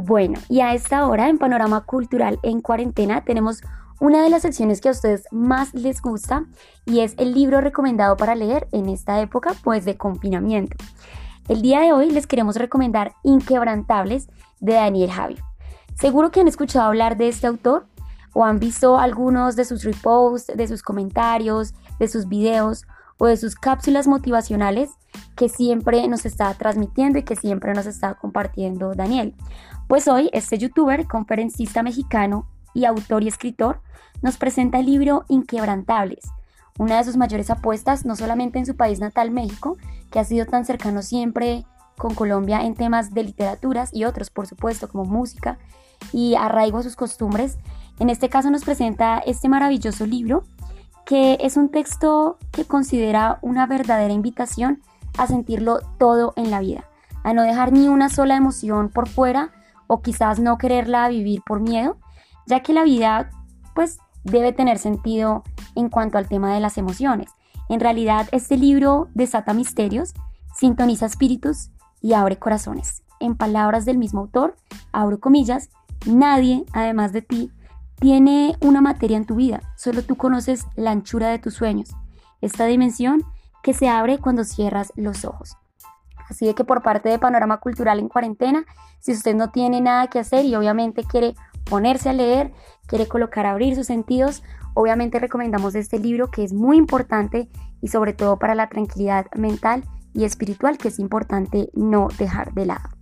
Bueno, y a esta hora en Panorama Cultural en Cuarentena tenemos una de las secciones que a ustedes más les gusta y es el libro recomendado para leer en esta época pues de confinamiento. El día de hoy les queremos recomendar Inquebrantables de Daniel Javi. Seguro que han escuchado hablar de este autor o han visto algunos de sus reposts, de sus comentarios, de sus videos o de sus cápsulas motivacionales que siempre nos está transmitiendo y que siempre nos está compartiendo Daniel. Pues hoy este youtuber, conferencista mexicano y autor y escritor nos presenta el libro Inquebrantables, una de sus mayores apuestas no solamente en su país natal México, que ha sido tan cercano siempre con Colombia en temas de literaturas y otros, por supuesto, como música y arraigo a sus costumbres. En este caso nos presenta este maravilloso libro que es un texto que considera una verdadera invitación a sentirlo todo en la vida, a no dejar ni una sola emoción por fuera o quizás no quererla vivir por miedo, ya que la vida pues debe tener sentido en cuanto al tema de las emociones. En realidad este libro desata misterios, sintoniza espíritus y abre corazones. En palabras del mismo autor, abro comillas, nadie, además de ti, tiene una materia en tu vida, solo tú conoces la anchura de tus sueños, esta dimensión que se abre cuando cierras los ojos. Así de que por parte de Panorama Cultural en cuarentena, si usted no tiene nada que hacer y obviamente quiere ponerse a leer, quiere colocar a abrir sus sentidos, obviamente recomendamos este libro que es muy importante y sobre todo para la tranquilidad mental y espiritual que es importante no dejar de lado.